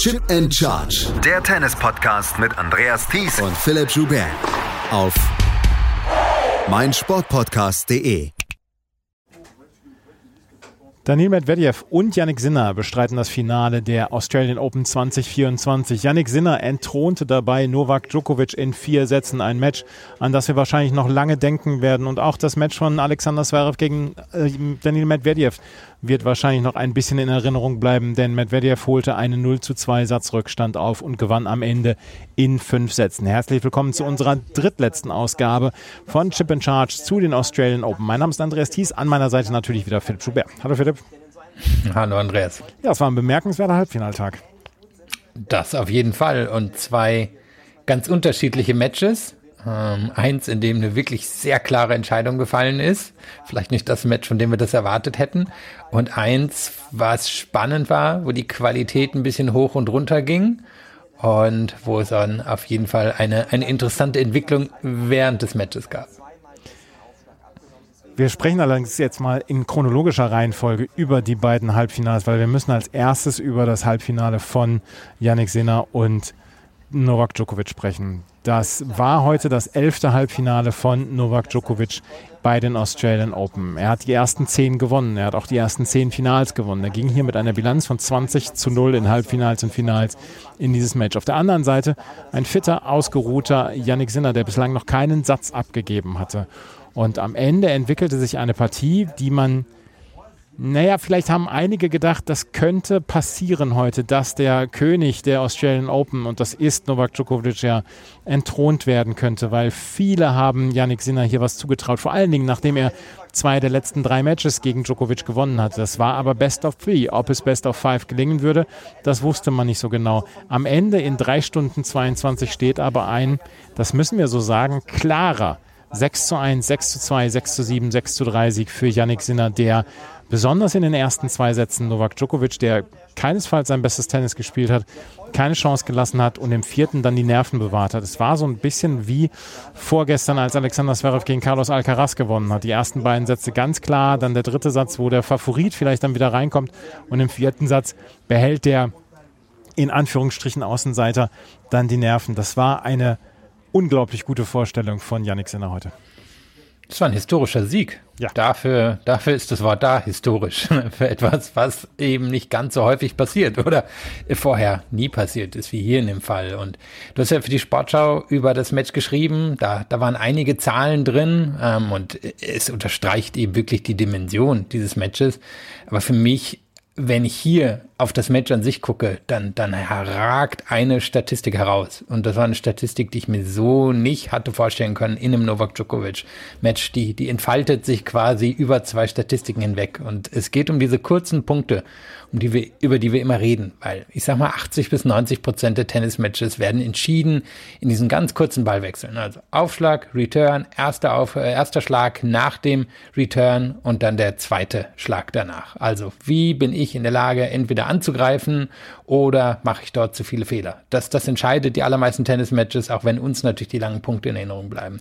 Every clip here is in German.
Chip and Charge. Der Tennis-Podcast mit Andreas Thies und Philipp Joubert. Auf meinsportpodcast.de. Daniel Medvedev und Yannick Sinner bestreiten das Finale der Australian Open 2024. Yannick Sinner entthronte dabei Novak Djokovic in vier Sätzen. Ein Match, an das wir wahrscheinlich noch lange denken werden. Und auch das Match von Alexander Zverev gegen äh, Daniel Medvedev wird wahrscheinlich noch ein bisschen in Erinnerung bleiben, denn Medvedev holte einen 0 zu 2 Satzrückstand auf und gewann am Ende in fünf Sätzen. Herzlich willkommen zu unserer drittletzten Ausgabe von Chip and Charge zu den Australian Open. Mein Name ist Andreas Thies, an meiner Seite natürlich wieder Philipp Schubert. Hallo Philipp. Hallo Andreas. Ja, es war ein bemerkenswerter Halbfinaltag. Das auf jeden Fall und zwei ganz unterschiedliche Matches. Ähm, eins, in dem eine wirklich sehr klare Entscheidung gefallen ist. Vielleicht nicht das Match, von dem wir das erwartet hätten. Und eins, was spannend war, wo die Qualität ein bisschen hoch und runter ging. Und wo es dann auf jeden Fall eine, eine interessante Entwicklung während des Matches gab. Wir sprechen allerdings jetzt mal in chronologischer Reihenfolge über die beiden Halbfinals, weil wir müssen als erstes über das Halbfinale von Yannick Sinner und Novak Djokovic sprechen. Das war heute das elfte Halbfinale von Novak Djokovic bei den Australian Open. Er hat die ersten zehn gewonnen. Er hat auch die ersten zehn Finals gewonnen. Er ging hier mit einer Bilanz von 20 zu 0 in Halbfinals und Finals in dieses Match. Auf der anderen Seite ein fitter, ausgeruhter Yannick Sinner, der bislang noch keinen Satz abgegeben hatte. Und am Ende entwickelte sich eine Partie, die man naja, vielleicht haben einige gedacht, das könnte passieren heute, dass der König der Australian Open, und das ist Novak Djokovic ja, entthront werden könnte, weil viele haben Yannick Sinner hier was zugetraut. Vor allen Dingen, nachdem er zwei der letzten drei Matches gegen Djokovic gewonnen hat. Das war aber Best of Three. Ob es Best of Five gelingen würde, das wusste man nicht so genau. Am Ende in drei Stunden 22 steht aber ein, das müssen wir so sagen, klarer 6 zu 1, 6 zu 2, 6 zu 7, 6 zu 3 Sieg für Yannick Sinner, der besonders in den ersten zwei Sätzen Novak Djokovic, der keinesfalls sein bestes Tennis gespielt hat, keine Chance gelassen hat und im vierten dann die Nerven bewahrt hat. Es war so ein bisschen wie vorgestern, als Alexander Zverev gegen Carlos Alcaraz gewonnen hat. Die ersten beiden Sätze ganz klar, dann der dritte Satz, wo der Favorit vielleicht dann wieder reinkommt und im vierten Satz behält der in Anführungsstrichen Außenseiter dann die Nerven. Das war eine unglaublich gute Vorstellung von Yannick Sinner heute. Das war ein historischer Sieg. Ja. Dafür, dafür ist das Wort da historisch. Für etwas, was eben nicht ganz so häufig passiert oder vorher nie passiert ist, wie hier in dem Fall. Und du hast ja für die Sportschau über das Match geschrieben. Da, da waren einige Zahlen drin ähm, und es unterstreicht eben wirklich die Dimension dieses Matches. Aber für mich wenn ich hier auf das Match an sich gucke, dann, dann ragt eine Statistik heraus. Und das war eine Statistik, die ich mir so nicht hatte vorstellen können in einem Novak Djokovic Match. Die, die entfaltet sich quasi über zwei Statistiken hinweg. Und es geht um diese kurzen Punkte um die wir, über die wir immer reden. Weil ich sag mal, 80 bis 90 Prozent der Tennismatches werden entschieden in diesen ganz kurzen Ballwechseln. Also Aufschlag, Return, erster, Auf, äh, erster Schlag nach dem Return und dann der zweite Schlag danach. Also wie bin ich in der Lage, entweder anzugreifen oder mache ich dort zu viele Fehler? Das, das entscheidet die allermeisten Tennismatches, auch wenn uns natürlich die langen Punkte in Erinnerung bleiben.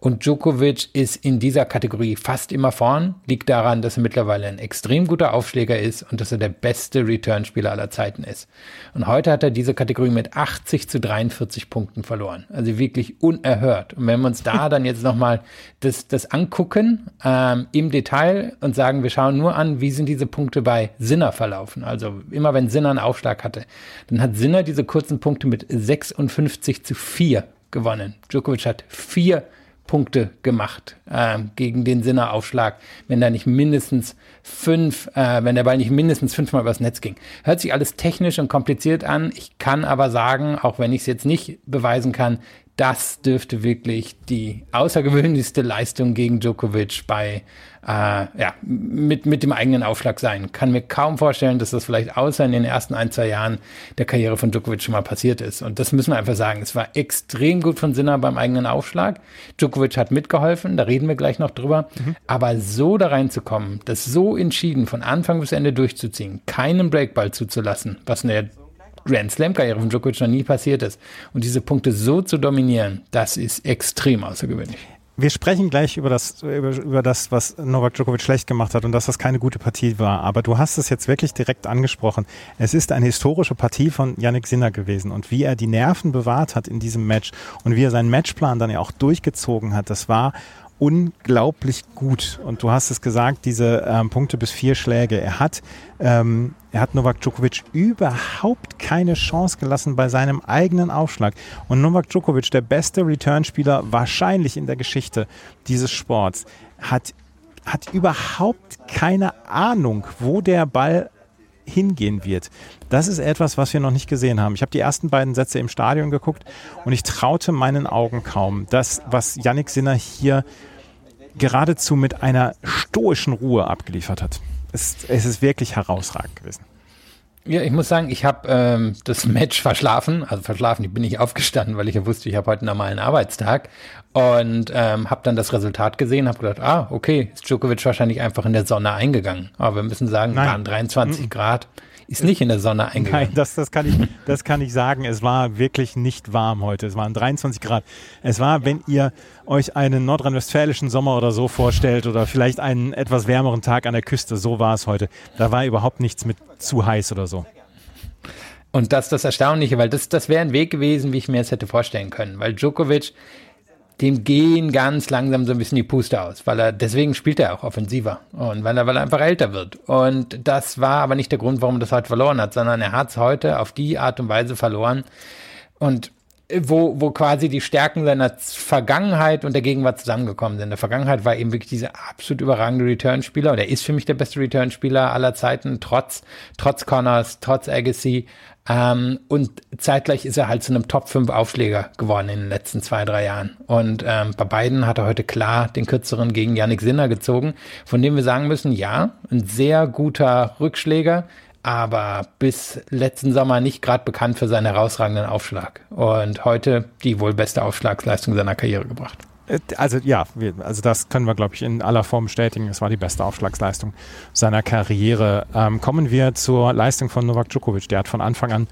Und Djokovic ist in dieser Kategorie fast immer vorn. Liegt daran, dass er mittlerweile ein extrem guter Aufschläger ist und dass er der beste Return-Spieler aller Zeiten ist. Und heute hat er diese Kategorie mit 80 zu 43 Punkten verloren. Also wirklich unerhört. Und wenn wir uns da dann jetzt nochmal das, das angucken ähm, im Detail und sagen, wir schauen nur an, wie sind diese Punkte bei Sinner verlaufen. Also immer wenn Sinner einen Aufschlag hatte, dann hat Sinner diese kurzen Punkte mit 56 zu 4 gewonnen. Djokovic hat vier Punkte gemacht äh, gegen den Sinneraufschlag, wenn da nicht mindestens fünf, äh, wenn der Ball nicht mindestens fünfmal übers Netz ging. Hört sich alles technisch und kompliziert an. Ich kann aber sagen, auch wenn ich es jetzt nicht beweisen kann, das dürfte wirklich die außergewöhnlichste Leistung gegen Djokovic bei äh, ja, mit, mit dem eigenen Aufschlag sein. Kann mir kaum vorstellen, dass das vielleicht außer in den ersten ein, zwei Jahren der Karriere von Djokovic schon mal passiert ist. Und das müssen wir einfach sagen. Es war extrem gut von Sinner beim eigenen Aufschlag. Djokovic hat mitgeholfen, da reden wir gleich noch drüber. Mhm. Aber so da reinzukommen, das so entschieden von Anfang bis Ende durchzuziehen, keinen Breakball zuzulassen, was in der Grand Slam-Karriere von Djokovic noch nie passiert ist. Und diese Punkte so zu dominieren, das ist extrem außergewöhnlich. wir sprechen gleich über das, über, über das, was Novak Djokovic schlecht gemacht hat und dass das keine gute Partie war. Aber du hast es jetzt wirklich direkt angesprochen. Es ist eine historische Partie von Yannick Sinner gewesen und wie er die Nerven bewahrt hat in diesem Match und wie er seinen Matchplan dann ja auch durchgezogen hat, das war unglaublich gut. Und du hast es gesagt, diese ähm, Punkte bis vier Schläge. Er hat, ähm, er hat Novak Djokovic überhaupt keine Chance gelassen bei seinem eigenen Aufschlag. Und Novak Djokovic, der beste Returnspieler wahrscheinlich in der Geschichte dieses Sports, hat, hat überhaupt keine Ahnung, wo der Ball hingehen wird. Das ist etwas, was wir noch nicht gesehen haben. Ich habe die ersten beiden Sätze im Stadion geguckt und ich traute meinen Augen kaum. Das, was Yannick Sinner hier geradezu mit einer stoischen Ruhe abgeliefert hat. Es, es ist wirklich herausragend gewesen. Ja, ich muss sagen, ich habe ähm, das Match verschlafen. Also verschlafen, ich bin nicht aufgestanden, weil ich ja wusste, ich habe heute einen normalen Arbeitstag. Und ähm, habe dann das Resultat gesehen, habe gedacht, ah, okay, ist Djokovic wahrscheinlich einfach in der Sonne eingegangen. Aber wir müssen sagen, Nein. waren 23 mhm. Grad ist nicht in der Sonne eingegangen. Nein, das, das, kann ich, das kann ich sagen. Es war wirklich nicht warm heute. Es waren 23 Grad. Es war, wenn ihr euch einen nordrhein-westfälischen Sommer oder so vorstellt oder vielleicht einen etwas wärmeren Tag an der Küste, so war es heute. Da war überhaupt nichts mit zu heiß oder so. Und das ist das Erstaunliche, weil das, das wäre ein Weg gewesen, wie ich mir es hätte vorstellen können. Weil Djokovic dem gehen ganz langsam so ein bisschen die Puste aus, weil er, deswegen spielt er auch offensiver und weil er, weil er einfach älter wird. Und das war aber nicht der Grund, warum er das heute verloren hat, sondern er hat es heute auf die Art und Weise verloren und wo, wo quasi die Stärken seiner Vergangenheit und der Gegenwart zusammengekommen sind. In der Vergangenheit war eben wirklich dieser absolut überragende Return-Spieler und er ist für mich der beste Return-Spieler aller Zeiten, trotz, trotz Connors, trotz Agassi. Ähm, und zeitgleich ist er halt zu einem Top 5 Aufschläger geworden in den letzten zwei, drei Jahren. Und ähm, bei beiden hat er heute klar den kürzeren gegen Yannick Sinner gezogen, von dem wir sagen müssen, ja, ein sehr guter Rückschläger, aber bis letzten Sommer nicht gerade bekannt für seinen herausragenden Aufschlag. Und heute die wohl beste Aufschlagsleistung seiner Karriere gebracht. Äh, also ja, also das können wir, glaube ich, in aller Form bestätigen. Es war die beste Aufschlagsleistung seiner Karriere. Ähm, kommen wir zur Leistung von Novak Djokovic. Der hat von Anfang an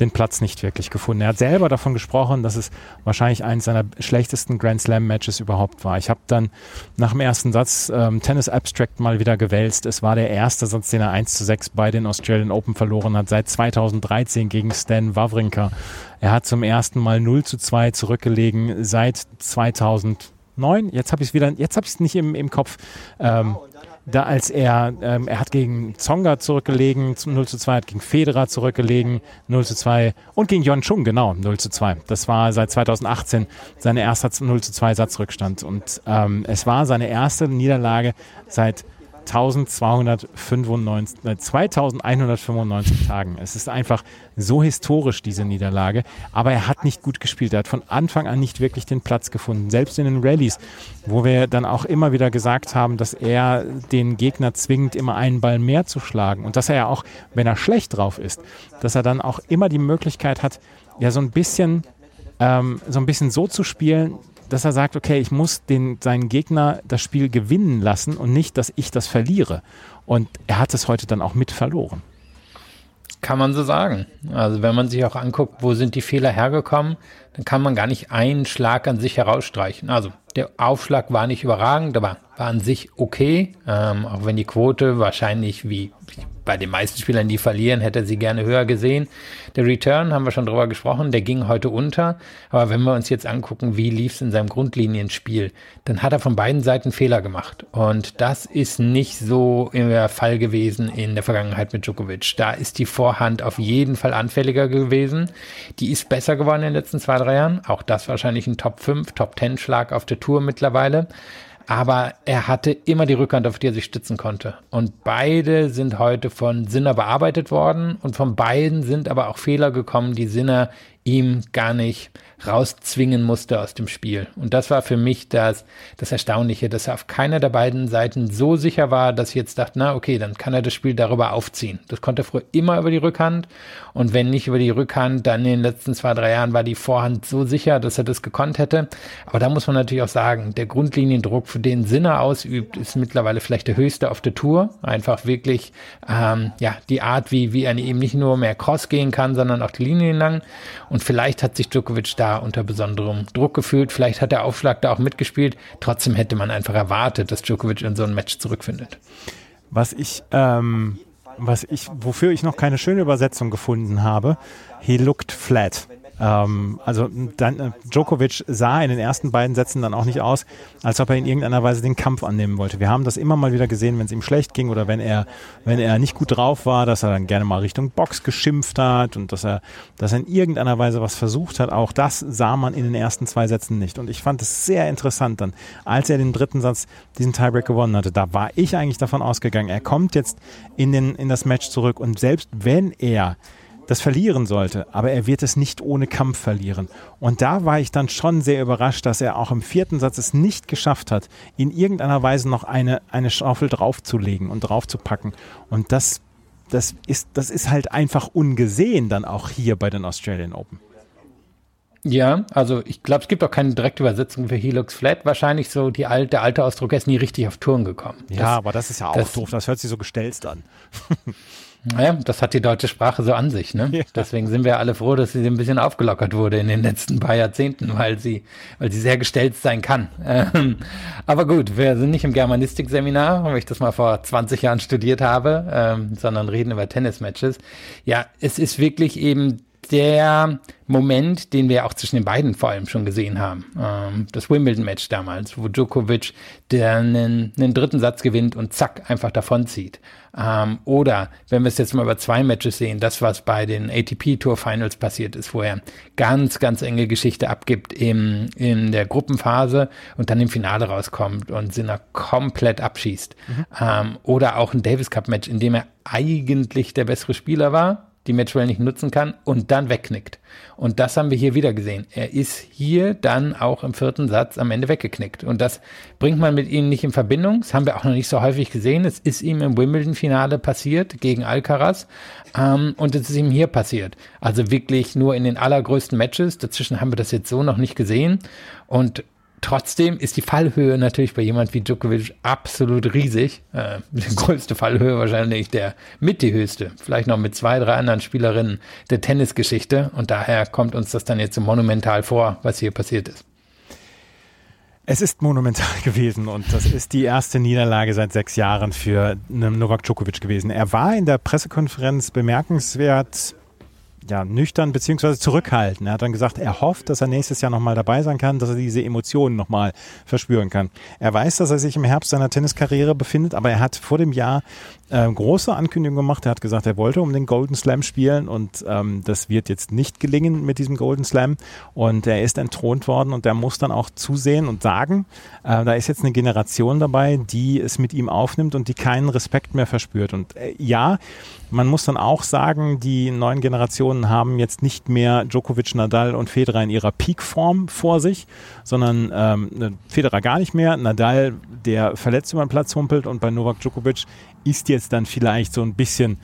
den Platz nicht wirklich gefunden. Er hat selber davon gesprochen, dass es wahrscheinlich eines seiner schlechtesten Grand Slam Matches überhaupt war. Ich habe dann nach dem ersten Satz ähm, Tennis Abstract mal wieder gewälzt. Es war der erste Satz, den er 1 zu 6 bei den Australian Open verloren hat, seit 2013 gegen Stan Wawrinka. Er hat zum ersten Mal 0 zu 2 zurückgelegen seit 2009. Jetzt habe ich es wieder, jetzt habe ich es nicht im, im Kopf. Ähm, da als er, ähm, er hat gegen Zonga zurückgelegen, 0 zu 2, hat gegen Federer zurückgelegen, 0 zu 2 und gegen Yon Chung, genau, 0 zu 2. Das war seit 2018 seine erste 0 zu 2 Satzrückstand und ähm, es war seine erste Niederlage seit 1295, äh, 2195 Tagen. Es ist einfach so historisch, diese Niederlage. Aber er hat nicht gut gespielt. Er hat von Anfang an nicht wirklich den Platz gefunden. Selbst in den Rallyes, wo wir dann auch immer wieder gesagt haben, dass er den Gegner zwingt, immer einen Ball mehr zu schlagen. Und dass er ja auch, wenn er schlecht drauf ist, dass er dann auch immer die Möglichkeit hat, ja so ein bisschen, ähm, so ein bisschen so zu spielen, dass er sagt, okay, ich muss den, seinen Gegner das Spiel gewinnen lassen und nicht, dass ich das verliere. Und er hat es heute dann auch mit verloren. Kann man so sagen. Also wenn man sich auch anguckt, wo sind die Fehler hergekommen, dann kann man gar nicht einen Schlag an sich herausstreichen. Also der Aufschlag war nicht überragend, aber war an sich okay, ähm, auch wenn die Quote wahrscheinlich wie bei den meisten Spielern, die verlieren, hätte sie gerne höher gesehen. Der Return, haben wir schon drüber gesprochen, der ging heute unter. Aber wenn wir uns jetzt angucken, wie lief es in seinem Grundlinienspiel, dann hat er von beiden Seiten Fehler gemacht. Und das ist nicht so der Fall gewesen in der Vergangenheit mit Djokovic. Da ist die Vorhand auf jeden Fall anfälliger gewesen. Die ist besser geworden in den letzten zwei, drei Jahren. Auch das wahrscheinlich ein Top 5, Top 10 Schlag auf der Tour mittlerweile aber er hatte immer die Rückhand, auf die er sich stützen konnte. Und beide sind heute von Sinner bearbeitet worden und von beiden sind aber auch Fehler gekommen, die Sinner ihm gar nicht rauszwingen musste aus dem Spiel. Und das war für mich das, das Erstaunliche, dass er auf keiner der beiden Seiten so sicher war, dass ich jetzt dachte, na okay, dann kann er das Spiel darüber aufziehen. Das konnte er früher immer über die Rückhand. Und wenn nicht über die Rückhand, dann in den letzten zwei, drei Jahren war die Vorhand so sicher, dass er das gekonnt hätte. Aber da muss man natürlich auch sagen, der Grundliniendruck, für den Sinner ausübt, ist mittlerweile vielleicht der höchste auf der Tour. Einfach wirklich, ähm, ja, die Art, wie, wie er eben nicht nur mehr Cross gehen kann, sondern auch die Linien lang. Und vielleicht hat sich Djokovic da unter besonderem Druck gefühlt, vielleicht hat der Aufschlag da auch mitgespielt. Trotzdem hätte man einfach erwartet, dass Djokovic in so ein Match zurückfindet. Was ich, ähm, was ich, wofür ich noch keine schöne Übersetzung gefunden habe, he looked flat. Ähm, also dann, äh, Djokovic sah in den ersten beiden Sätzen dann auch nicht aus, als ob er in irgendeiner Weise den Kampf annehmen wollte. Wir haben das immer mal wieder gesehen, wenn es ihm schlecht ging oder wenn er, wenn er nicht gut drauf war, dass er dann gerne mal Richtung Box geschimpft hat und dass er, dass er in irgendeiner Weise was versucht hat. Auch das sah man in den ersten zwei Sätzen nicht. Und ich fand es sehr interessant dann, als er den dritten Satz diesen Tiebreak gewonnen hatte. Da war ich eigentlich davon ausgegangen, er kommt jetzt in, den, in das Match zurück und selbst wenn er das verlieren sollte, aber er wird es nicht ohne Kampf verlieren. Und da war ich dann schon sehr überrascht, dass er auch im vierten Satz es nicht geschafft hat, in irgendeiner Weise noch eine, eine Schaufel draufzulegen und draufzupacken. Und das, das, ist, das ist halt einfach ungesehen dann auch hier bei den Australian Open. Ja, also ich glaube, es gibt auch keine direkte Übersetzung für Helix Flat. Wahrscheinlich so die alte, der alte Ausdruck ist nie richtig auf Touren gekommen. Ja, das, aber das ist ja auch das, doof. Das hört sich so gestelzt an. Ja, das hat die deutsche Sprache so an sich. Ne? Ja. Deswegen sind wir alle froh, dass sie ein bisschen aufgelockert wurde in den letzten paar Jahrzehnten, weil sie, weil sie sehr gestellt sein kann. Ähm, aber gut, wir sind nicht im Germanistik-Seminar, wo ich das mal vor 20 Jahren studiert habe, ähm, sondern reden über Tennismatches. Ja, es ist wirklich eben der Moment, den wir auch zwischen den beiden vor allem schon gesehen haben. Ähm, das Wimbledon-Match damals, wo Djokovic der einen, einen, dritten Satz gewinnt und zack, einfach davonzieht. Ähm, oder wenn wir es jetzt mal über zwei Matches sehen, das, was bei den ATP Tour Finals passiert ist, wo er ganz, ganz enge Geschichte abgibt im, in der Gruppenphase und dann im Finale rauskommt und Sinner komplett abschießt. Mhm. Ähm, oder auch ein Davis Cup Match, in dem er eigentlich der bessere Spieler war, die Matchwell nicht nutzen kann und dann wegknickt. Und das haben wir hier wieder gesehen. Er ist hier dann auch im vierten Satz am Ende weggeknickt. Und das bringt man mit ihm nicht in Verbindung. Das haben wir auch noch nicht so häufig gesehen. Es ist ihm im Wimbledon-Finale passiert gegen Alcaraz. Ähm, und es ist ihm hier passiert. Also wirklich nur in den allergrößten Matches. Dazwischen haben wir das jetzt so noch nicht gesehen. Und Trotzdem ist die Fallhöhe natürlich bei jemand wie Djokovic absolut riesig. Äh, die größte Fallhöhe wahrscheinlich der mit die höchste. Vielleicht noch mit zwei, drei anderen Spielerinnen der Tennisgeschichte. Und daher kommt uns das dann jetzt so monumental vor, was hier passiert ist. Es ist monumental gewesen und das ist die erste Niederlage seit sechs Jahren für Novak Djokovic gewesen. Er war in der Pressekonferenz bemerkenswert ja, nüchtern beziehungsweise zurückhaltend. Er hat dann gesagt, er hofft, dass er nächstes Jahr nochmal dabei sein kann, dass er diese Emotionen nochmal verspüren kann. Er weiß, dass er sich im Herbst seiner Tenniskarriere befindet, aber er hat vor dem Jahr äh, große Ankündigungen gemacht. Er hat gesagt, er wollte um den Golden Slam spielen und ähm, das wird jetzt nicht gelingen mit diesem Golden Slam. Und er ist entthront worden und er muss dann auch zusehen und sagen, äh, da ist jetzt eine Generation dabei, die es mit ihm aufnimmt und die keinen Respekt mehr verspürt. Und äh, ja, man muss dann auch sagen, die neuen Generationen haben jetzt nicht mehr Djokovic, Nadal und Federer in ihrer Peakform vor sich, sondern ähm, Federer gar nicht mehr. Nadal, der verletzt über den Platz humpelt und bei Novak Djokovic ist jetzt dann vielleicht so ein bisschen,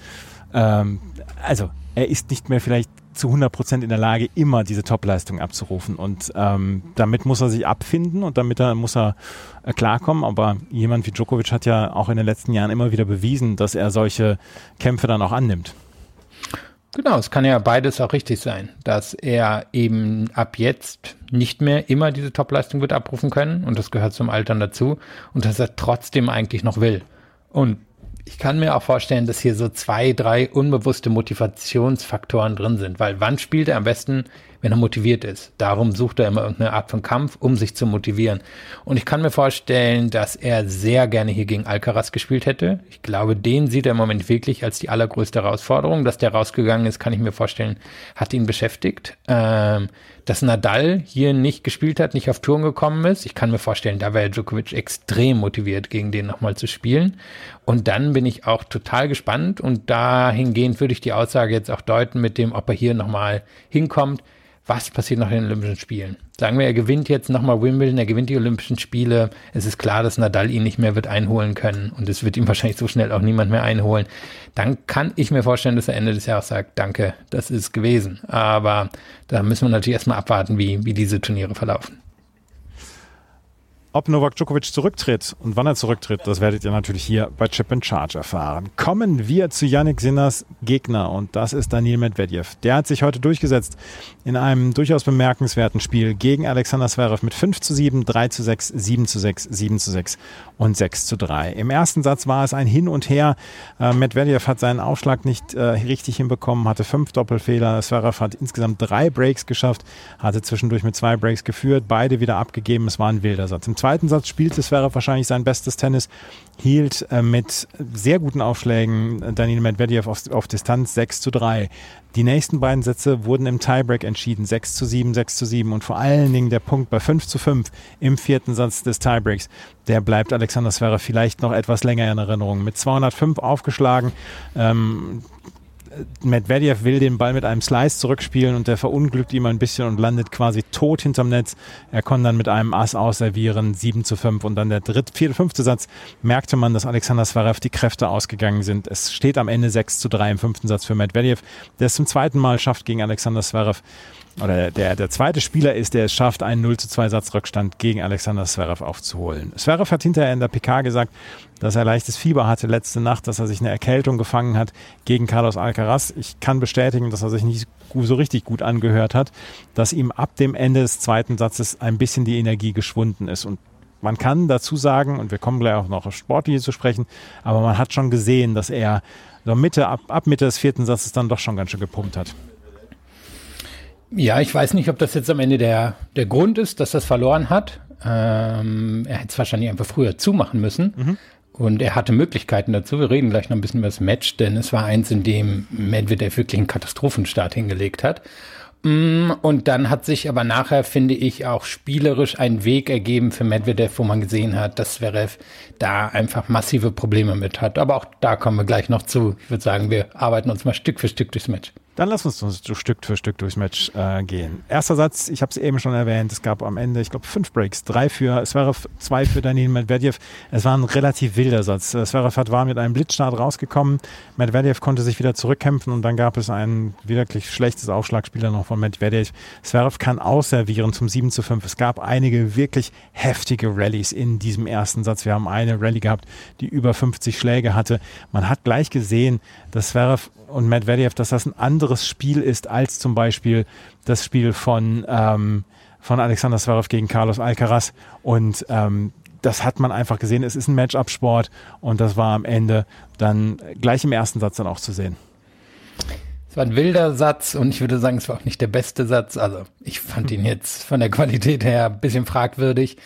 ähm, also er ist nicht mehr vielleicht zu 100 Prozent in der Lage, immer diese Topleistung abzurufen. Und ähm, damit muss er sich abfinden und damit er, muss er äh, klarkommen. Aber jemand wie Djokovic hat ja auch in den letzten Jahren immer wieder bewiesen, dass er solche Kämpfe dann auch annimmt. Genau, es kann ja beides auch richtig sein, dass er eben ab jetzt nicht mehr immer diese Topleistung wird abrufen können und das gehört zum Altern dazu und dass er trotzdem eigentlich noch will. Und ich kann mir auch vorstellen, dass hier so zwei, drei unbewusste Motivationsfaktoren drin sind, weil wann spielt er am besten, wenn er motiviert ist? Darum sucht er immer irgendeine Art von Kampf, um sich zu motivieren. Und ich kann mir vorstellen, dass er sehr gerne hier gegen Alcaraz gespielt hätte. Ich glaube, den sieht er im Moment wirklich als die allergrößte Herausforderung. Dass der rausgegangen ist, kann ich mir vorstellen, hat ihn beschäftigt. Ähm, dass Nadal hier nicht gespielt hat, nicht auf Touren gekommen ist. Ich kann mir vorstellen, da wäre Djokovic extrem motiviert, gegen den nochmal zu spielen. Und dann bin ich auch total gespannt und dahingehend würde ich die Aussage jetzt auch deuten mit dem, ob er hier nochmal hinkommt was passiert nach den Olympischen Spielen? Sagen wir, er gewinnt jetzt nochmal Wimbledon, er gewinnt die Olympischen Spiele. Es ist klar, dass Nadal ihn nicht mehr wird einholen können und es wird ihm wahrscheinlich so schnell auch niemand mehr einholen. Dann kann ich mir vorstellen, dass er Ende des Jahres sagt, danke, das ist gewesen. Aber da müssen wir natürlich erstmal abwarten, wie, wie diese Turniere verlaufen. Ob Novak Djokovic zurücktritt und wann er zurücktritt, das werdet ihr natürlich hier bei Chip and Charge erfahren. Kommen wir zu Yannick Sinners Gegner und das ist Daniel Medvedev. Der hat sich heute durchgesetzt in einem durchaus bemerkenswerten Spiel gegen Alexander Zverev mit 5 zu 7, 3 zu 6, 7 zu 6, 7 zu 6 und 6 zu 3. Im ersten Satz war es ein Hin und Her. Äh, Medvedev hat seinen Aufschlag nicht äh, richtig hinbekommen, hatte fünf Doppelfehler. Zverev hat insgesamt drei Breaks geschafft, hatte zwischendurch mit zwei Breaks geführt, beide wieder abgegeben. Es war ein wilder Satz. Im zweiten Satz spielte Zverev wahrscheinlich sein bestes Tennis, hielt äh, mit sehr guten Aufschlägen Daniel Medvedev auf, auf Distanz 6 zu 3. Die nächsten beiden Sätze wurden im Tiebreak entschieden, 6 zu 7, 6 zu 7 und vor allen Dingen der Punkt bei 5 zu 5 im vierten Satz des Tiebreaks, der bleibt Alexander Zverev vielleicht noch etwas länger in Erinnerung. Mit 205 aufgeschlagen, ähm, Medvedev will den Ball mit einem Slice zurückspielen und der verunglückt ihm ein bisschen und landet quasi tot hinterm Netz. Er konnte dann mit einem Ass ausservieren, 7 zu 5 und dann der dritte, vierte, fünfte Satz merkte man, dass Alexander Zverev die Kräfte ausgegangen sind. Es steht am Ende 6 zu 3 im fünften Satz für Medvedev, der es zum zweiten Mal schafft gegen Alexander Zverev oder der, der zweite Spieler ist, der es schafft, einen 0 zu 2 Satzrückstand gegen Alexander Zverev aufzuholen. Zverev hat hinterher in der PK gesagt, dass er leichtes Fieber hatte letzte Nacht, dass er sich eine Erkältung gefangen hat gegen Carlos Alcaraz. Ich kann bestätigen, dass er sich nicht so richtig gut angehört hat, dass ihm ab dem Ende des zweiten Satzes ein bisschen die Energie geschwunden ist. Und man kann dazu sagen, und wir kommen gleich auch noch auf Sportliche zu sprechen, aber man hat schon gesehen, dass er so Mitte, ab, ab Mitte des vierten Satzes dann doch schon ganz schön gepumpt hat. Ja, ich weiß nicht, ob das jetzt am Ende der, der Grund ist, dass das verloren hat. Ähm, er hätte es wahrscheinlich einfach früher zumachen müssen. Mhm. Und er hatte Möglichkeiten dazu. Wir reden gleich noch ein bisschen über das Match, denn es war eins, in dem Medvedev wirklich einen Katastrophenstart hingelegt hat. Mm, und dann hat sich aber nachher, finde ich, auch spielerisch ein Weg ergeben für Medvedev, wo man gesehen hat, dass Zverev da einfach massive Probleme mit hat. Aber auch da kommen wir gleich noch zu. Ich würde sagen, wir arbeiten uns mal Stück für Stück durchs Match. Dann lass uns so Stück für Stück durchs Match äh, gehen. Erster Satz, ich habe es eben schon erwähnt, es gab am Ende, ich glaube, fünf Breaks. Drei für Zverev, zwei für Daniel Medvedev. Es war ein relativ wilder Satz. Äh, Zverev hat, war mit einem Blitzstart rausgekommen. Medvedev konnte sich wieder zurückkämpfen und dann gab es ein wirklich schlechtes Aufschlagspieler noch von Medvedev. Zverev kann ausservieren zum 7 zu 5. Es gab einige wirklich heftige Rallyes in diesem ersten Satz. Wir haben eine Rallye gehabt, die über 50 Schläge hatte. Man hat gleich gesehen, dass Zverev und Medvedev, dass das ein anderes Spiel ist als zum Beispiel das Spiel von, ähm, von Alexander Zverev gegen Carlos Alcaraz. Und ähm, das hat man einfach gesehen. Es ist ein Matchup-Sport und das war am Ende dann gleich im ersten Satz dann auch zu sehen. Es war ein wilder Satz und ich würde sagen, es war auch nicht der beste Satz. Also ich fand ihn jetzt von der Qualität her ein bisschen fragwürdig.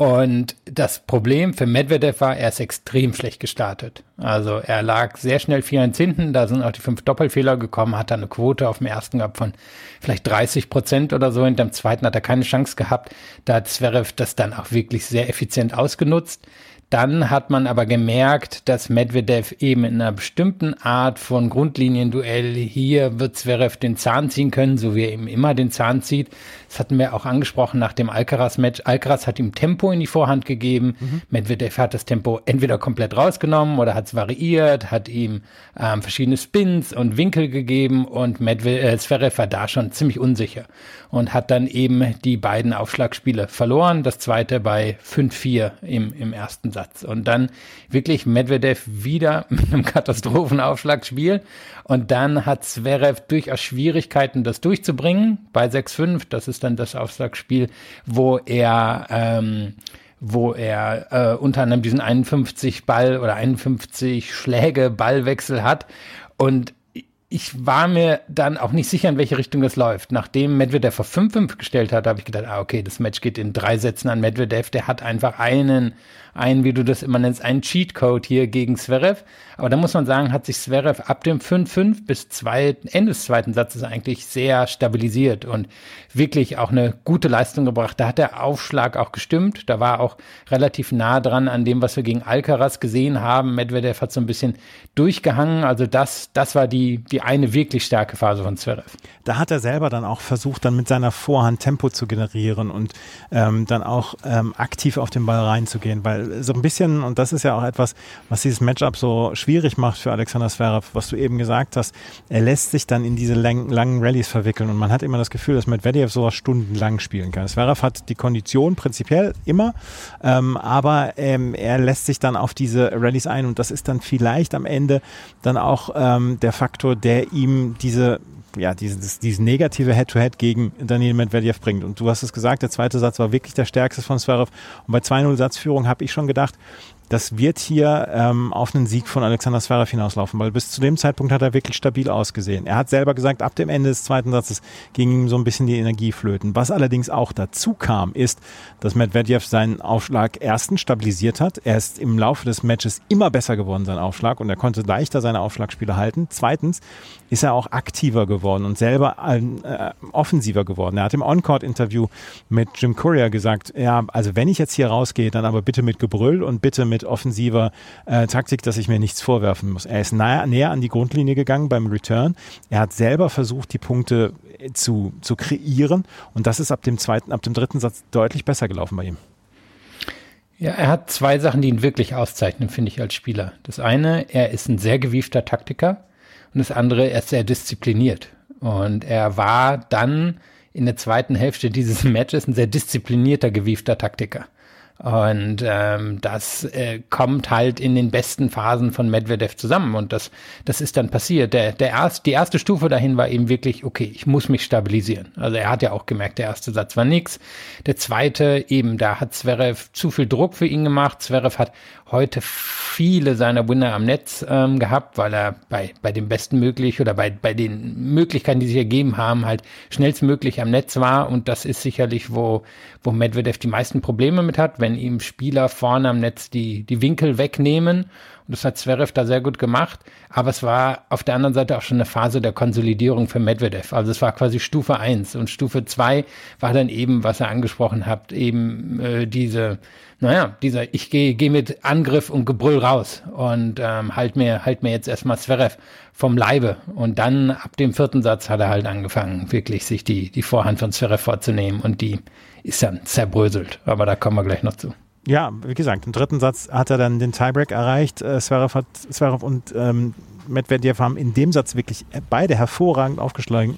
Und das Problem für Medvedev war, er ist extrem schlecht gestartet. Also er lag sehr schnell 4-1 hinten, da sind auch die fünf Doppelfehler gekommen, hat dann eine Quote auf dem ersten gehabt von vielleicht 30 Prozent oder so, hinter dem zweiten hat er keine Chance gehabt. Da hat Zverev das dann auch wirklich sehr effizient ausgenutzt. Dann hat man aber gemerkt, dass Medvedev eben in einer bestimmten Art von Grundlinienduell hier wird Zverev den Zahn ziehen können, so wie er ihm immer den Zahn zieht. Das hatten wir auch angesprochen nach dem Alcaraz-Match. Alcaraz hat ihm Tempo in die Vorhand gegeben. Mhm. Medvedev hat das Tempo entweder komplett rausgenommen oder hat es variiert, hat ihm ähm, verschiedene Spins und Winkel gegeben und Medvedev, äh, Zverev war da schon ziemlich unsicher und hat dann eben die beiden Aufschlagspiele verloren. Das zweite bei 5-4 im, im ersten Satz. Und dann wirklich Medvedev wieder mit einem Katastrophenaufschlagspiel. Und dann hat Zverev durchaus Schwierigkeiten, das durchzubringen bei 6-5. Das ist dann das Aufschlagspiel, wo er ähm, wo er äh, unter anderem diesen 51 Ball oder 51 Schläge Ballwechsel hat und ich war mir dann auch nicht sicher, in welche Richtung das läuft. Nachdem Medvedev auf 5-5 gestellt hat, habe ich gedacht, ah, okay, das Match geht in drei Sätzen an Medvedev. Der hat einfach einen, einen, wie du das immer nennst, einen Cheatcode hier gegen Zverev. Aber da muss man sagen, hat sich Zverev ab dem 5-5 bis zwei, Ende des zweiten Satzes eigentlich sehr stabilisiert und wirklich auch eine gute Leistung gebracht. Da hat der Aufschlag auch gestimmt. Da war auch relativ nah dran an dem, was wir gegen Alcaraz gesehen haben. Medvedev hat so ein bisschen durchgehangen. Also das, das war die, die eine wirklich starke Phase von Zverev. Da hat er selber dann auch versucht, dann mit seiner Vorhand Tempo zu generieren und ähm, dann auch ähm, aktiv auf den Ball reinzugehen, weil so ein bisschen, und das ist ja auch etwas, was dieses Matchup so schwierig macht für Alexander Zverev, was du eben gesagt hast, er lässt sich dann in diese lang, langen Rallyes verwickeln und man hat immer das Gefühl, dass Medvedev sowas stundenlang spielen kann. Zverev hat die Kondition prinzipiell immer, ähm, aber ähm, er lässt sich dann auf diese Rallyes ein und das ist dann vielleicht am Ende dann auch ähm, der Faktor, der ihm diese ja, dieses, dieses negative Head-to-Head -Head gegen Daniel Medvedev bringt. Und du hast es gesagt, der zweite Satz war wirklich der stärkste von Zverev. Und bei 2-0 Satzführung habe ich schon gedacht, das wird hier ähm, auf einen Sieg von Alexander Zverev hinauslaufen, weil bis zu dem Zeitpunkt hat er wirklich stabil ausgesehen. Er hat selber gesagt, ab dem Ende des zweiten Satzes ging ihm so ein bisschen die Energie flöten. Was allerdings auch dazu kam, ist, dass Medvedev seinen Aufschlag erstens stabilisiert hat. Er ist im Laufe des Matches immer besser geworden, sein Aufschlag, und er konnte leichter seine Aufschlagspiele halten. Zweitens ist er auch aktiver geworden und selber äh, offensiver geworden. Er hat im On-Court-Interview mit Jim Courier gesagt, ja, also wenn ich jetzt hier rausgehe, dann aber bitte mit Gebrüll und bitte mit mit offensiver äh, Taktik, dass ich mir nichts vorwerfen muss. Er ist nahe, näher an die Grundlinie gegangen beim Return. Er hat selber versucht, die Punkte äh, zu, zu kreieren und das ist ab dem zweiten, ab dem dritten Satz deutlich besser gelaufen bei ihm. Ja, er hat zwei Sachen, die ihn wirklich auszeichnen, finde ich, als Spieler. Das eine, er ist ein sehr gewiefter Taktiker und das andere, er ist sehr diszipliniert. Und er war dann in der zweiten Hälfte dieses Matches ein sehr disziplinierter, gewiefter Taktiker. Und ähm, das äh, kommt halt in den besten Phasen von Medvedev zusammen. Und das, das ist dann passiert. Der, der erst, die erste Stufe dahin war eben wirklich, okay, ich muss mich stabilisieren. Also er hat ja auch gemerkt, der erste Satz war nix. Der zweite, eben, da hat Zverev zu viel Druck für ihn gemacht. Zverev hat heute viele seiner Winner am Netz ähm, gehabt, weil er bei, bei dem besten möglich oder bei, bei den Möglichkeiten, die sich ergeben haben, halt schnellstmöglich am Netz war. Und das ist sicherlich, wo, wo Medvedev die meisten Probleme mit hat, wenn ihm Spieler vorne am Netz die, die Winkel wegnehmen und das hat Zverev da sehr gut gemacht. Aber es war auf der anderen Seite auch schon eine Phase der Konsolidierung für Medvedev. Also es war quasi Stufe eins Und Stufe zwei war dann eben, was er angesprochen hat, eben äh, diese, naja, dieser, ich gehe geh mit Angriff und Gebrüll raus und ähm, halt mir, halt mir jetzt erstmal Zverev vom Leibe. Und dann ab dem vierten Satz hat er halt angefangen, wirklich sich die, die Vorhand von Zverev vorzunehmen und die ist dann zerbröselt. Aber da kommen wir gleich noch zu. Ja, wie gesagt, im dritten Satz hat er dann den Tiebreak erreicht. Äh, Zverev, hat, Zverev und ähm, Medvedev haben in dem Satz wirklich beide hervorragend aufgeschlagen.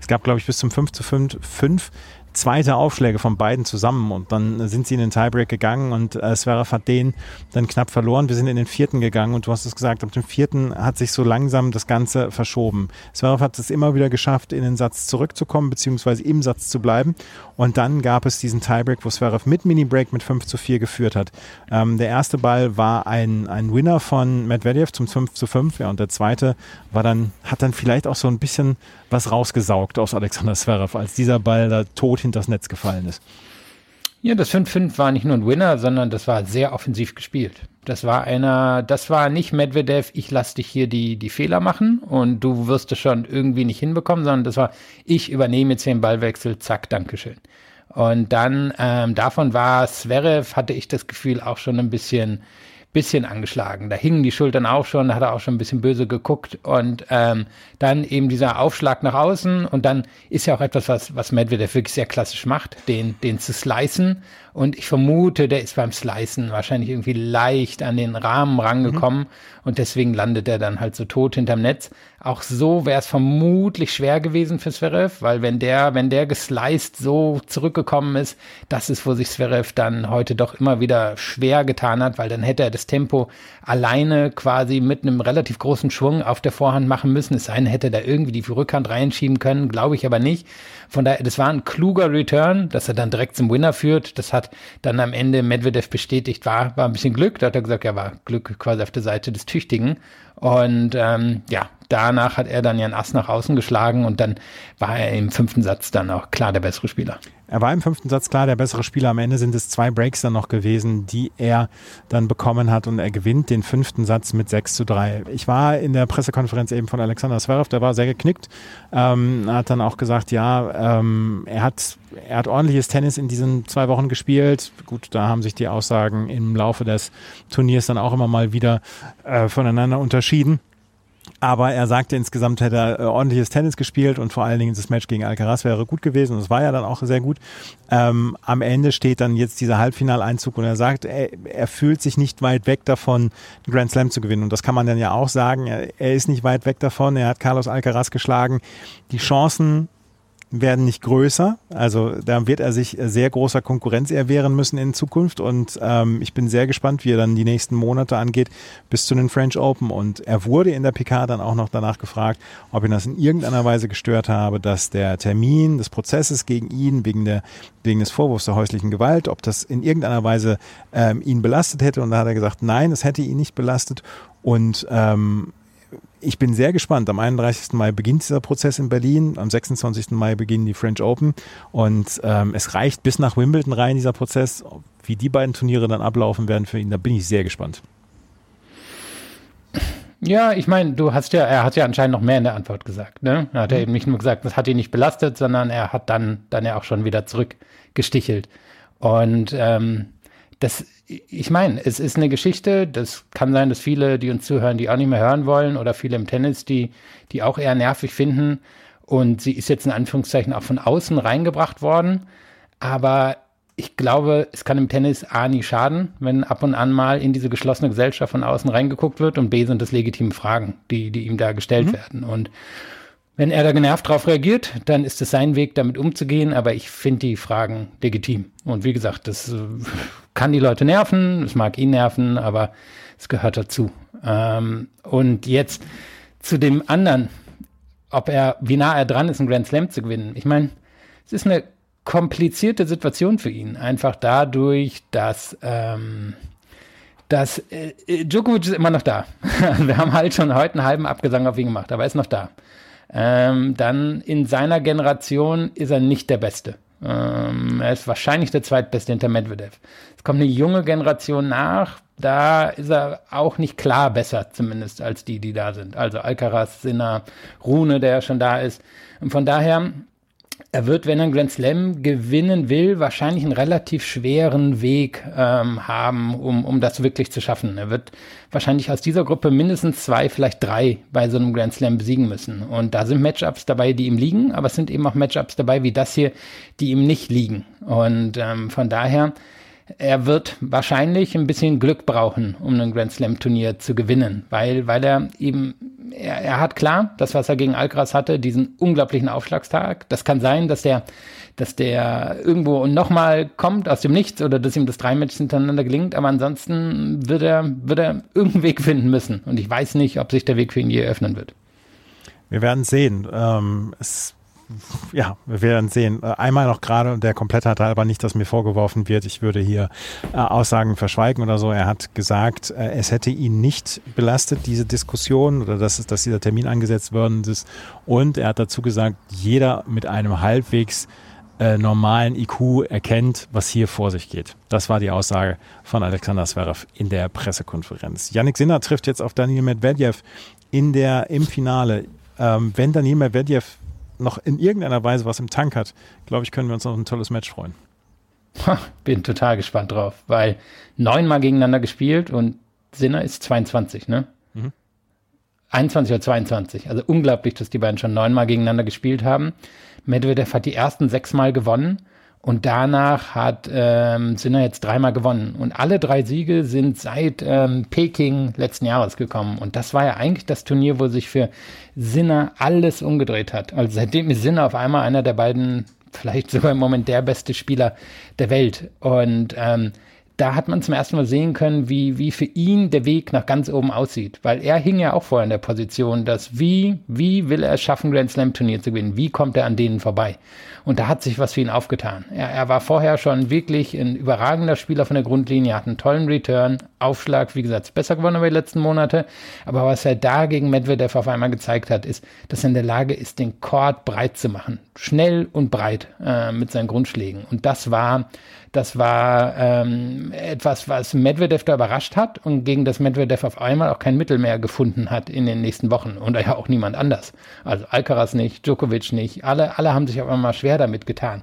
Es gab, glaube ich, bis zum 5 zu 5, 5 zweite Aufschläge von beiden zusammen und dann sind sie in den Tiebreak gegangen und äh, Zverev hat den dann knapp verloren. Wir sind in den vierten gegangen und du hast es gesagt, ab dem vierten hat sich so langsam das Ganze verschoben. Zverev hat es immer wieder geschafft, in den Satz zurückzukommen, beziehungsweise im Satz zu bleiben und dann gab es diesen Tiebreak, wo Zverev mit Mini-Break mit 5 zu 4 geführt hat. Ähm, der erste Ball war ein, ein Winner von Medvedev zum 5 zu 5, ja, und der zweite war dann, hat dann vielleicht auch so ein bisschen was rausgesaugt aus Alexander Zverev, als dieser Ball da tot hinters Netz gefallen ist. Ja, das 5-5 war nicht nur ein Winner, sondern das war sehr offensiv gespielt. Das war einer, das war nicht Medvedev, ich lass dich hier die, die Fehler machen und du wirst es schon irgendwie nicht hinbekommen, sondern das war, ich übernehme jetzt den Ballwechsel, zack, Dankeschön. Und dann ähm, davon war Zverev, hatte ich das Gefühl, auch schon ein bisschen bisschen angeschlagen. Da hingen die Schultern auch schon, da hat er auch schon ein bisschen böse geguckt und ähm, dann eben dieser Aufschlag nach außen und dann ist ja auch etwas, was, was Medvedev wirklich sehr klassisch macht, den, den zu slicen und ich vermute, der ist beim Slicen wahrscheinlich irgendwie leicht an den Rahmen rangekommen mhm. und deswegen landet er dann halt so tot hinterm Netz. Auch so wäre es vermutlich schwer gewesen für Zverev, weil wenn der, wenn der gesliced so zurückgekommen ist, das ist, wo sich Zverev dann heute doch immer wieder schwer getan hat, weil dann hätte er das Tempo alleine quasi mit einem relativ großen Schwung auf der Vorhand machen müssen. Es sei denn, hätte da irgendwie die Rückhand reinschieben können, glaube ich aber nicht. Von daher, das war ein kluger Return, dass er dann direkt zum Winner führt. Das hat dann am Ende Medvedev bestätigt, war, war ein bisschen Glück. Da hat er gesagt, ja, war Glück quasi auf der Seite des Tüchtigen. Und ähm, ja, danach hat er dann ja ein Ass nach außen geschlagen und dann war er im fünften Satz dann auch klar der bessere Spieler. Er war im fünften Satz klar der bessere Spieler. Am Ende sind es zwei Breaks dann noch gewesen, die er dann bekommen hat und er gewinnt den fünften Satz mit 6 zu 3. Ich war in der Pressekonferenz eben von Alexander Zverev, der war sehr geknickt, ähm, hat dann auch gesagt, ja, ähm, er hat er hat ordentliches Tennis in diesen zwei Wochen gespielt. Gut, da haben sich die Aussagen im Laufe des Turniers dann auch immer mal wieder äh, voneinander unterschieden. Aber er sagte, insgesamt hätte er äh, ordentliches Tennis gespielt und vor allen Dingen das Match gegen Alcaraz wäre gut gewesen. Und es war ja dann auch sehr gut. Ähm, am Ende steht dann jetzt dieser Halbfinaleinzug und er sagt, er, er, fühlt sich nicht weit weg davon, einen Grand Slam zu gewinnen. Und das kann man dann ja auch sagen. Er, er ist nicht weit weg davon. Er hat Carlos Alcaraz geschlagen. Die Chancen werden nicht größer. Also da wird er sich sehr großer Konkurrenz erwehren müssen in Zukunft. Und ähm, ich bin sehr gespannt, wie er dann die nächsten Monate angeht bis zu den French Open. Und er wurde in der PK dann auch noch danach gefragt, ob ihn das in irgendeiner Weise gestört habe, dass der Termin des Prozesses gegen ihn wegen der wegen des Vorwurfs der häuslichen Gewalt, ob das in irgendeiner Weise ähm, ihn belastet hätte. Und da hat er gesagt, nein, es hätte ihn nicht belastet. Und ähm, ich bin sehr gespannt. Am 31. Mai beginnt dieser Prozess in Berlin. Am 26. Mai beginnen die French Open. Und ähm, es reicht bis nach Wimbledon rein, dieser Prozess. Wie die beiden Turniere dann ablaufen werden für ihn, da bin ich sehr gespannt. Ja, ich meine, du hast ja, er hat ja anscheinend noch mehr in der Antwort gesagt. Ne? Er hat ja mhm. eben nicht nur gesagt, das hat ihn nicht belastet, sondern er hat dann, dann ja auch schon wieder zurückgestichelt. Und ähm, das ich meine, es ist eine Geschichte, das kann sein, dass viele, die uns zuhören, die auch nicht mehr hören wollen oder viele im Tennis, die, die auch eher nervig finden. Und sie ist jetzt in Anführungszeichen auch von außen reingebracht worden. Aber ich glaube, es kann im Tennis A nie schaden, wenn ab und an mal in diese geschlossene Gesellschaft von außen reingeguckt wird und B sind das legitime Fragen, die, die ihm da gestellt mhm. werden. Und wenn er da genervt drauf reagiert, dann ist es sein Weg, damit umzugehen, aber ich finde die Fragen legitim. Und wie gesagt, das äh, kann die Leute nerven, es mag ihn nerven, aber es gehört dazu. Ähm, und jetzt zu dem anderen, ob er, wie nah er dran ist, einen Grand Slam zu gewinnen. Ich meine, es ist eine komplizierte Situation für ihn, einfach dadurch, dass ähm, dass äh, Djokovic ist immer noch da. Wir haben halt schon heute einen halben Abgesang auf ihn gemacht, aber er ist noch da ähm, dann in seiner Generation ist er nicht der Beste. Ähm, er ist wahrscheinlich der zweitbeste hinter Medvedev. Es kommt eine junge Generation nach, da ist er auch nicht klar besser, zumindest als die, die da sind. Also Alcaraz, Sinner, Rune, der ja schon da ist. Und von daher er wird, wenn er einen Grand Slam gewinnen will, wahrscheinlich einen relativ schweren Weg ähm, haben, um, um das wirklich zu schaffen. Er wird wahrscheinlich aus dieser Gruppe mindestens zwei, vielleicht drei bei so einem Grand Slam besiegen müssen. Und da sind Matchups dabei, die ihm liegen, aber es sind eben auch Matchups dabei wie das hier, die ihm nicht liegen. Und ähm, von daher er wird wahrscheinlich ein bisschen Glück brauchen, um ein Grand Slam Turnier zu gewinnen, weil, weil er eben, er, er hat klar, das, was er gegen Alcaraz hatte, diesen unglaublichen Aufschlagstag. Das kann sein, dass der, dass der irgendwo nochmal kommt aus dem Nichts oder dass ihm das drei Matches hintereinander gelingt, aber ansonsten wird er, wird er irgendeinen Weg finden müssen. Und ich weiß nicht, ob sich der Weg für ihn je öffnen wird. Wir werden sehen. Ähm, es ja, wir werden sehen. Äh, einmal noch gerade der Komplettheit halber nicht, dass mir vorgeworfen wird, ich würde hier äh, Aussagen verschweigen oder so. Er hat gesagt, äh, es hätte ihn nicht belastet, diese Diskussion oder dass, dass dieser Termin angesetzt worden ist. Und er hat dazu gesagt, jeder mit einem halbwegs äh, normalen IQ erkennt, was hier vor sich geht. Das war die Aussage von Alexander Zverev in der Pressekonferenz. Yannick Sinner trifft jetzt auf Daniel Medvedev in der, im Finale. Ähm, wenn Daniel Medvedev noch in irgendeiner Weise was im Tank hat, glaube ich, können wir uns noch ein tolles Match freuen. Bin total gespannt drauf, weil neunmal gegeneinander gespielt und Sinner ist 22, ne? Mhm. 21 oder 22. Also unglaublich, dass die beiden schon neunmal gegeneinander gespielt haben. Medvedev hat die ersten sechsmal gewonnen und danach hat ähm, Sinner jetzt dreimal gewonnen. Und alle drei Siege sind seit ähm, Peking letzten Jahres gekommen. Und das war ja eigentlich das Turnier, wo sich für Sinner alles umgedreht hat. Also seitdem ist Sinner auf einmal einer der beiden, vielleicht sogar im Moment der beste Spieler der Welt. Und ähm, da hat man zum ersten Mal sehen können, wie, wie für ihn der Weg nach ganz oben aussieht. Weil er hing ja auch vorher in der Position, dass wie, wie will er es schaffen, Grand Slam Turnier zu gewinnen? Wie kommt er an denen vorbei? Und da hat sich was für ihn aufgetan. Er, er war vorher schon wirklich ein überragender Spieler von der Grundlinie, hat einen tollen Return, Aufschlag, wie gesagt, besser gewonnen über die letzten Monate. Aber was er da gegen Medvedev auf einmal gezeigt hat, ist, dass er in der Lage ist, den Court breit zu machen. Schnell und breit äh, mit seinen Grundschlägen. Und das war das war ähm, etwas, was Medvedev da überrascht hat und gegen das Medvedev auf einmal auch kein Mittel mehr gefunden hat in den nächsten Wochen. Und ja auch niemand anders. Also Alcaraz nicht, Djokovic nicht. Alle, alle haben sich auf einmal schwer damit getan.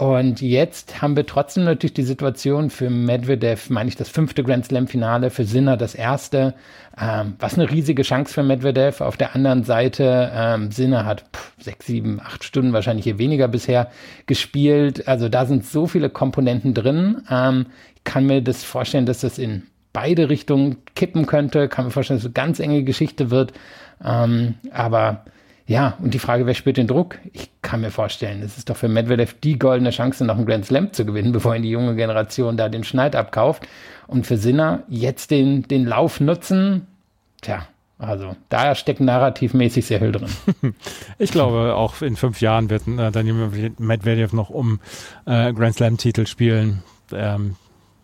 Und jetzt haben wir trotzdem natürlich die Situation für Medvedev, meine ich, das fünfte Grand Slam-Finale, für Sinner das erste. Ähm, was eine riesige Chance für Medvedev. Auf der anderen Seite, ähm, Sinner hat pff, sechs, sieben, acht Stunden, wahrscheinlich hier weniger bisher gespielt. Also da sind so viele Komponenten drin. Ähm, ich kann mir das vorstellen, dass das in beide Richtungen kippen könnte. Kann mir vorstellen, dass es eine ganz enge Geschichte wird. Ähm, aber ja, und die Frage, wer spürt den Druck? Ich kann mir vorstellen, es ist doch für Medvedev die goldene Chance, noch einen Grand Slam zu gewinnen, bevor ihn die junge Generation da den Schneid abkauft. Und für Sinner jetzt den, den Lauf nutzen, tja, also da steckt narrativmäßig sehr viel drin. Ich glaube, auch in fünf Jahren wird äh, Daniel Medvedev noch um äh, Grand Slam-Titel spielen. Ähm,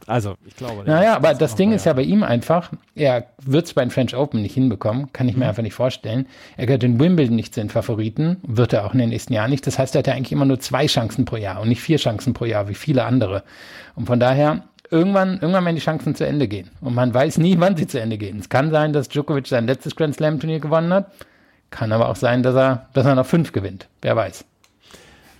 also, ich glaube. Naja, aber das Ding ist ja bei ihm einfach, er wird es bei den French Open nicht hinbekommen, kann ich mir mhm. einfach nicht vorstellen. Er gehört in Wimbledon nicht zu den Favoriten, wird er auch in den nächsten Jahren nicht. Das heißt, er hat ja eigentlich immer nur zwei Chancen pro Jahr und nicht vier Chancen pro Jahr, wie viele andere. Und von daher, irgendwann, irgendwann werden die Chancen zu Ende gehen. Und man weiß nie, wann sie zu Ende gehen. Es kann sein, dass Djokovic sein letztes Grand Slam Turnier gewonnen hat. Kann aber auch sein, dass er, dass er noch fünf gewinnt. Wer weiß.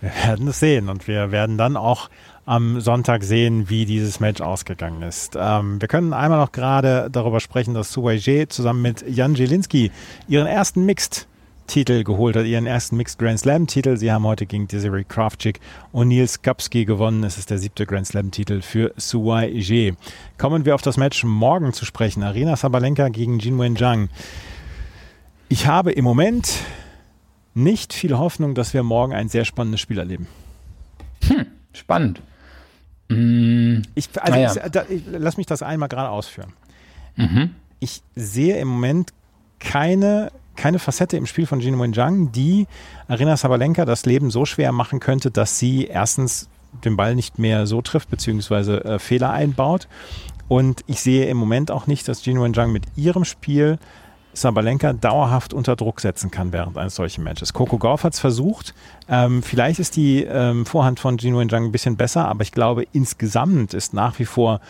Wir werden es sehen und wir werden dann auch am Sonntag sehen, wie dieses Match ausgegangen ist. Ähm, wir können einmal noch gerade darüber sprechen, dass Su Wei zusammen mit Jan Jelinski ihren ersten Mixed Titel geholt hat, ihren ersten Mixed Grand Slam Titel. Sie haben heute gegen Desiree Kravchik und Nils Kapski gewonnen. Es ist der siebte Grand Slam Titel für Su Wei Kommen wir auf das Match morgen zu sprechen. Arena Sabalenka gegen Jinwen Zhang. Ich habe im Moment nicht viel Hoffnung, dass wir morgen ein sehr spannendes Spiel erleben. Hm, spannend. Mm, ich, also ja. ich, da, ich, lass mich das einmal gerade ausführen. Mhm. Ich sehe im Moment keine, keine Facette im Spiel von Jin Wenjiang, die Arena Sabalenka das Leben so schwer machen könnte, dass sie erstens den Ball nicht mehr so trifft, beziehungsweise äh, Fehler einbaut. Und ich sehe im Moment auch nicht, dass Jin Wenjiang mit ihrem Spiel Sabalenka dauerhaft unter Druck setzen kann während eines solchen Matches. Coco Gauff hat es versucht. Ähm, vielleicht ist die ähm, Vorhand von Jin Wenjang ein bisschen besser, aber ich glaube, insgesamt ist nach wie vor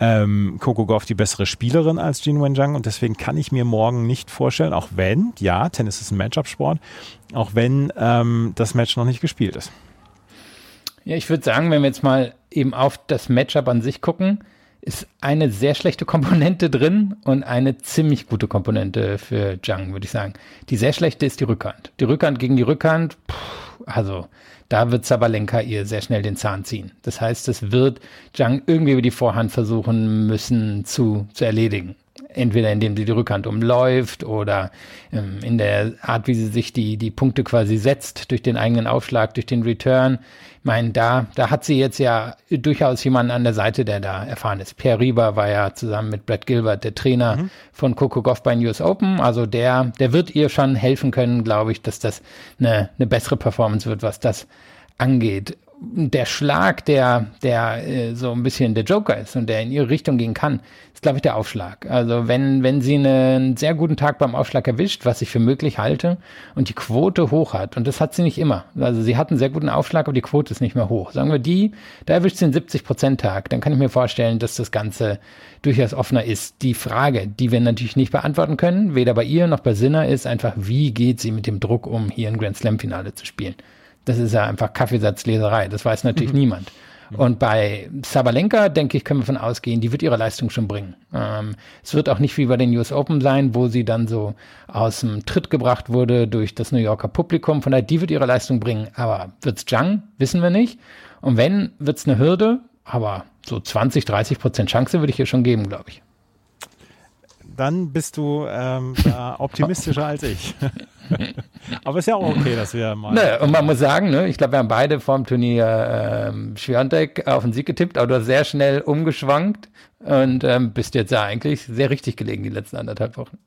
ähm, Coco Gauff die bessere Spielerin als Jin Wenjang und deswegen kann ich mir morgen nicht vorstellen, auch wenn, ja, Tennis ist ein Matchup-Sport, auch wenn ähm, das Match noch nicht gespielt ist. Ja, ich würde sagen, wenn wir jetzt mal eben auf das Matchup an sich gucken, ist eine sehr schlechte Komponente drin und eine ziemlich gute Komponente für Zhang, würde ich sagen. Die sehr schlechte ist die Rückhand. Die Rückhand gegen die Rückhand, pff, also da wird Sabalenka ihr sehr schnell den Zahn ziehen. Das heißt, es wird Zhang irgendwie über die Vorhand versuchen müssen zu, zu erledigen entweder indem sie die Rückhand umläuft oder ähm, in der Art, wie sie sich die, die Punkte quasi setzt, durch den eigenen Aufschlag, durch den Return. Ich meine, da, da hat sie jetzt ja durchaus jemanden an der Seite, der da erfahren ist. Pierre Rieber war ja zusammen mit Brad Gilbert der Trainer mhm. von Coco Goff bei US Open. Also der, der wird ihr schon helfen können, glaube ich, dass das eine, eine bessere Performance wird, was das angeht der Schlag, der, der äh, so ein bisschen der Joker ist und der in ihre Richtung gehen kann, ist, glaube ich, der Aufschlag. Also wenn, wenn sie einen sehr guten Tag beim Aufschlag erwischt, was ich für möglich halte, und die Quote hoch hat, und das hat sie nicht immer. Also sie hat einen sehr guten Aufschlag, aber die Quote ist nicht mehr hoch. Sagen wir die, da erwischt sie einen 70%-Tag, dann kann ich mir vorstellen, dass das Ganze durchaus offener ist. Die Frage, die wir natürlich nicht beantworten können, weder bei ihr noch bei Sinner, ist einfach, wie geht sie mit dem Druck um, hier ein Grand Slam-Finale zu spielen? Das ist ja einfach Kaffeesatzleserei. Das weiß natürlich mhm. niemand. Und bei Sabalenka, denke ich, können wir von ausgehen, die wird ihre Leistung schon bringen. Ähm, es wird auch nicht wie bei den US Open sein, wo sie dann so aus dem Tritt gebracht wurde durch das New Yorker Publikum. Von daher, die wird ihre Leistung bringen. Aber wird's Zhang? Wissen wir nicht. Und wenn, wird's eine Hürde. Aber so 20, 30 Prozent Chance würde ich ihr schon geben, glaube ich dann bist du ähm, optimistischer als ich. Aber ist ja auch okay, dass wir mal. Ne, und man muss sagen, ne, ich glaube, wir haben beide vorm Turnier ähm, Schwiontek auf den Sieg getippt, aber du hast sehr schnell umgeschwankt und ähm, bist jetzt ja eigentlich sehr richtig gelegen die letzten anderthalb Wochen.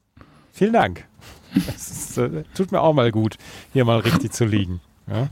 Vielen Dank. Das äh, tut mir auch mal gut, hier mal richtig zu liegen. Ja?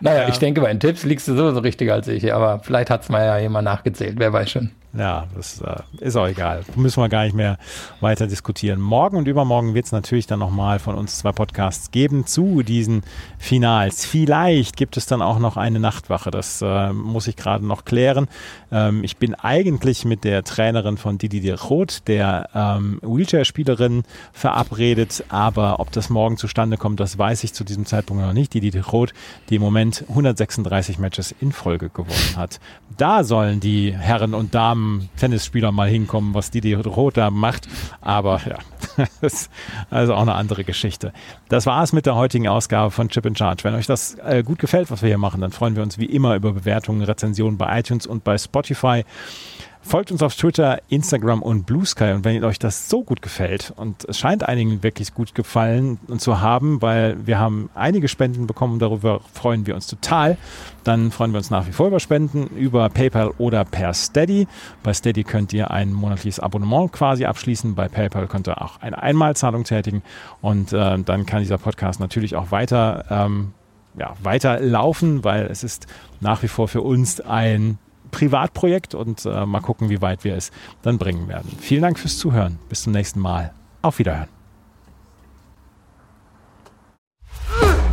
Naja, ja. ich denke, bei den Tipps liegst du sowieso richtiger als ich, aber vielleicht hat es mal ja jemand nachgezählt, wer weiß schon. Ja, das äh, ist auch egal. Müssen wir gar nicht mehr weiter diskutieren. Morgen und übermorgen wird es natürlich dann nochmal von uns zwei Podcasts geben zu diesen Finals. Vielleicht gibt es dann auch noch eine Nachtwache. Das äh, muss ich gerade noch klären. Ähm, ich bin eigentlich mit der Trainerin von Didi de Roth, der ähm, Wheelchair-Spielerin, verabredet. Aber ob das morgen zustande kommt, das weiß ich zu diesem Zeitpunkt noch nicht. Didi de Roth, die im Moment 136 Matches in Folge gewonnen hat. Da sollen die Herren und Damen Tennisspieler mal hinkommen, was Didi Roth da macht. Aber ja, das ist also auch eine andere Geschichte. Das war es mit der heutigen Ausgabe von Chip in Charge. Wenn euch das äh, gut gefällt, was wir hier machen, dann freuen wir uns wie immer über Bewertungen, Rezensionen bei iTunes und bei Spotify. Folgt uns auf Twitter, Instagram und Blue Sky. Und wenn euch das so gut gefällt, und es scheint einigen wirklich gut gefallen zu haben, weil wir haben einige Spenden bekommen, darüber freuen wir uns total, dann freuen wir uns nach wie vor über Spenden, über PayPal oder per Steady. Bei Steady könnt ihr ein monatliches Abonnement quasi abschließen. Bei PayPal könnt ihr auch eine Einmalzahlung tätigen. Und äh, dann kann dieser Podcast natürlich auch weiter, ähm, ja, weiter laufen, weil es ist nach wie vor für uns ein Privatprojekt und äh, mal gucken, wie weit wir es dann bringen werden. Vielen Dank fürs Zuhören. Bis zum nächsten Mal. Auf Wiederhören.